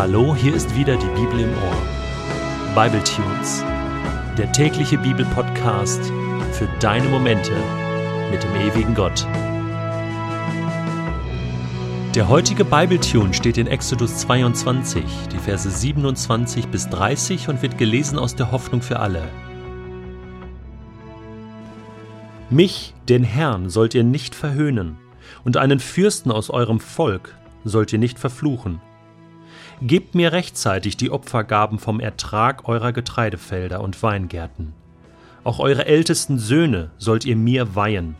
Hallo, hier ist wieder die Bibel im Ohr. Bible Tunes, der tägliche Bibelpodcast für deine Momente mit dem ewigen Gott. Der heutige Bibletune steht in Exodus 22, die Verse 27 bis 30 und wird gelesen aus der Hoffnung für alle. Mich, den Herrn, sollt ihr nicht verhöhnen, und einen Fürsten aus eurem Volk sollt ihr nicht verfluchen. Gebt mir rechtzeitig die Opfergaben vom Ertrag eurer Getreidefelder und Weingärten. Auch eure ältesten Söhne sollt ihr mir weihen.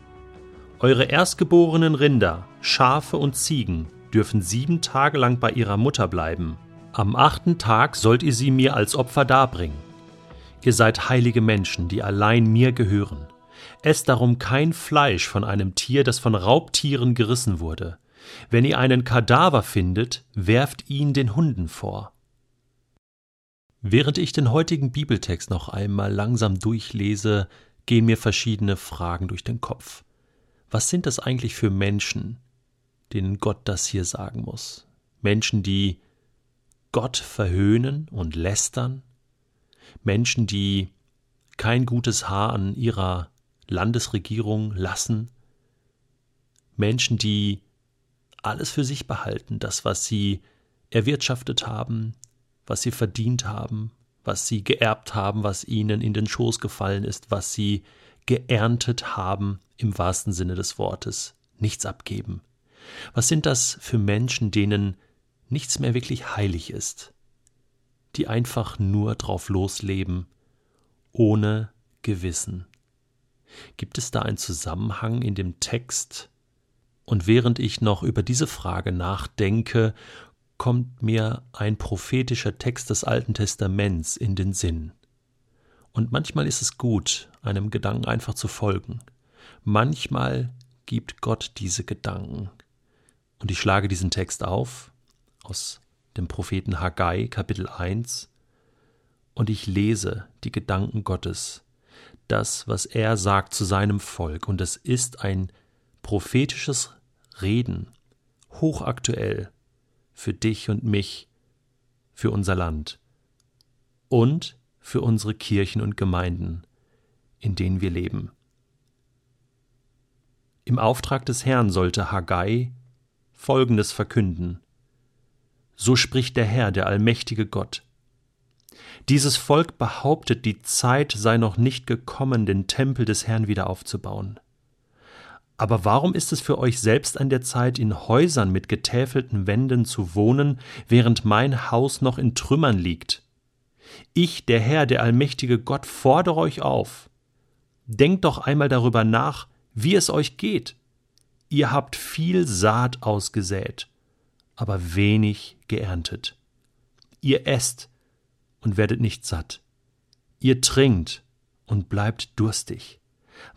Eure erstgeborenen Rinder, Schafe und Ziegen dürfen sieben Tage lang bei ihrer Mutter bleiben. Am achten Tag sollt ihr sie mir als Opfer darbringen. Ihr seid heilige Menschen, die allein mir gehören. Esst darum kein Fleisch von einem Tier, das von Raubtieren gerissen wurde. Wenn ihr einen Kadaver findet, werft ihn den Hunden vor. Während ich den heutigen Bibeltext noch einmal langsam durchlese, gehen mir verschiedene Fragen durch den Kopf. Was sind das eigentlich für Menschen, denen Gott das hier sagen muss? Menschen, die Gott verhöhnen und lästern? Menschen, die kein gutes Haar an ihrer Landesregierung lassen, Menschen, die alles für sich behalten, das, was sie erwirtschaftet haben, was sie verdient haben, was sie geerbt haben, was ihnen in den Schoß gefallen ist, was sie geerntet haben, im wahrsten Sinne des Wortes, nichts abgeben. Was sind das für Menschen, denen nichts mehr wirklich heilig ist, die einfach nur drauf losleben, ohne Gewissen? Gibt es da einen Zusammenhang in dem Text? Und während ich noch über diese Frage nachdenke, kommt mir ein prophetischer Text des Alten Testaments in den Sinn. Und manchmal ist es gut, einem Gedanken einfach zu folgen. Manchmal gibt Gott diese Gedanken. Und ich schlage diesen Text auf aus dem Propheten Haggai Kapitel 1 und ich lese die Gedanken Gottes das, was er sagt zu seinem Volk. Und es ist ein prophetisches Reden, hochaktuell für dich und mich, für unser Land und für unsere Kirchen und Gemeinden, in denen wir leben. Im Auftrag des Herrn sollte Haggai Folgendes verkünden. So spricht der Herr, der allmächtige Gott. Dieses Volk behauptet, die Zeit sei noch nicht gekommen, den Tempel des Herrn wieder aufzubauen. Aber warum ist es für euch selbst an der Zeit, in Häusern mit getäfelten Wänden zu wohnen, während mein Haus noch in Trümmern liegt? Ich, der Herr, der allmächtige Gott, fordere euch auf. Denkt doch einmal darüber nach, wie es euch geht. Ihr habt viel Saat ausgesät, aber wenig geerntet. Ihr esst, und werdet nicht satt. Ihr trinkt und bleibt durstig.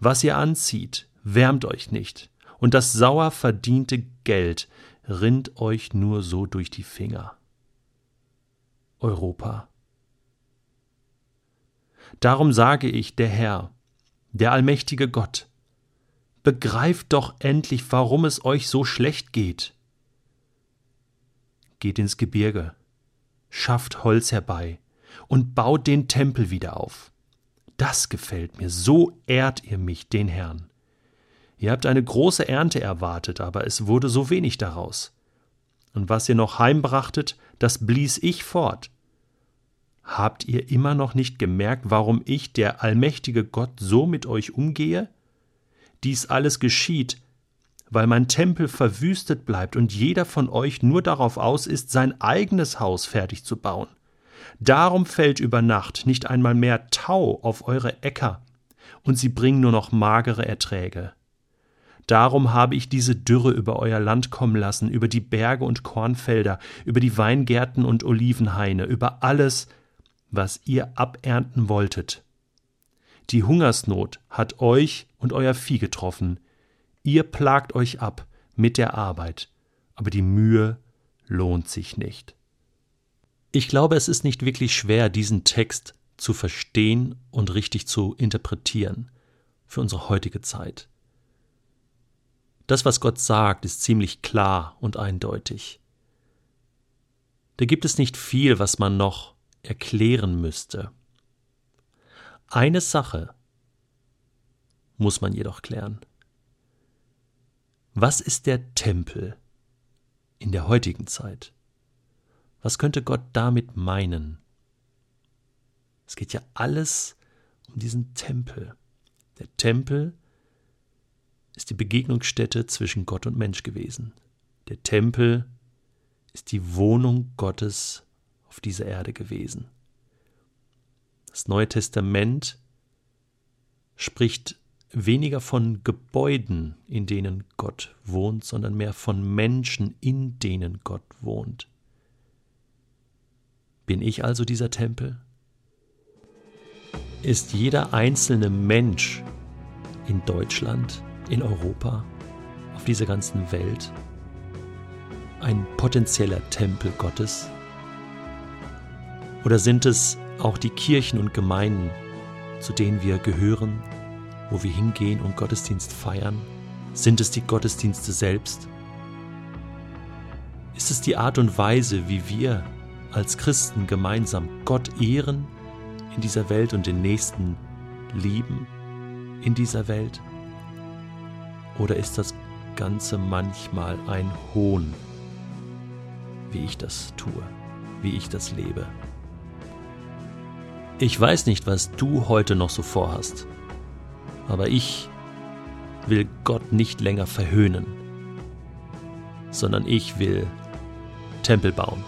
Was ihr anzieht, wärmt euch nicht, und das sauer verdiente Geld rinnt euch nur so durch die Finger. Europa. Darum sage ich, der Herr, der allmächtige Gott, begreift doch endlich, warum es euch so schlecht geht. Geht ins Gebirge, schafft Holz herbei, und baut den Tempel wieder auf. Das gefällt mir, so ehrt ihr mich, den Herrn. Ihr habt eine große Ernte erwartet, aber es wurde so wenig daraus. Und was ihr noch heimbrachtet, das blies ich fort. Habt ihr immer noch nicht gemerkt, warum ich, der allmächtige Gott, so mit euch umgehe? Dies alles geschieht, weil mein Tempel verwüstet bleibt und jeder von euch nur darauf aus ist, sein eigenes Haus fertig zu bauen. Darum fällt über Nacht nicht einmal mehr Tau auf eure Äcker, und sie bringen nur noch magere Erträge. Darum habe ich diese Dürre über euer Land kommen lassen, über die Berge und Kornfelder, über die Weingärten und Olivenhaine, über alles, was ihr abernten wolltet. Die Hungersnot hat euch und euer Vieh getroffen. Ihr plagt euch ab mit der Arbeit, aber die Mühe lohnt sich nicht. Ich glaube, es ist nicht wirklich schwer, diesen Text zu verstehen und richtig zu interpretieren für unsere heutige Zeit. Das, was Gott sagt, ist ziemlich klar und eindeutig. da gibt es nicht viel, was man noch erklären müsste. Eine Sache muss man jedoch klären. Was ist der Tempel in der heutigen Zeit? Was könnte Gott damit meinen? Es geht ja alles um diesen Tempel. Der Tempel ist die Begegnungsstätte zwischen Gott und Mensch gewesen. Der Tempel ist die Wohnung Gottes auf dieser Erde gewesen. Das Neue Testament spricht weniger von Gebäuden, in denen Gott wohnt, sondern mehr von Menschen, in denen Gott wohnt. Bin ich also dieser Tempel? Ist jeder einzelne Mensch in Deutschland, in Europa, auf dieser ganzen Welt ein potenzieller Tempel Gottes? Oder sind es auch die Kirchen und Gemeinden, zu denen wir gehören, wo wir hingehen und Gottesdienst feiern? Sind es die Gottesdienste selbst? Ist es die Art und Weise, wie wir als Christen gemeinsam Gott ehren in dieser Welt und den Nächsten lieben in dieser Welt? Oder ist das Ganze manchmal ein Hohn, wie ich das tue, wie ich das lebe? Ich weiß nicht, was du heute noch so vorhast aber ich will Gott nicht länger verhöhnen, sondern ich will Tempel bauen.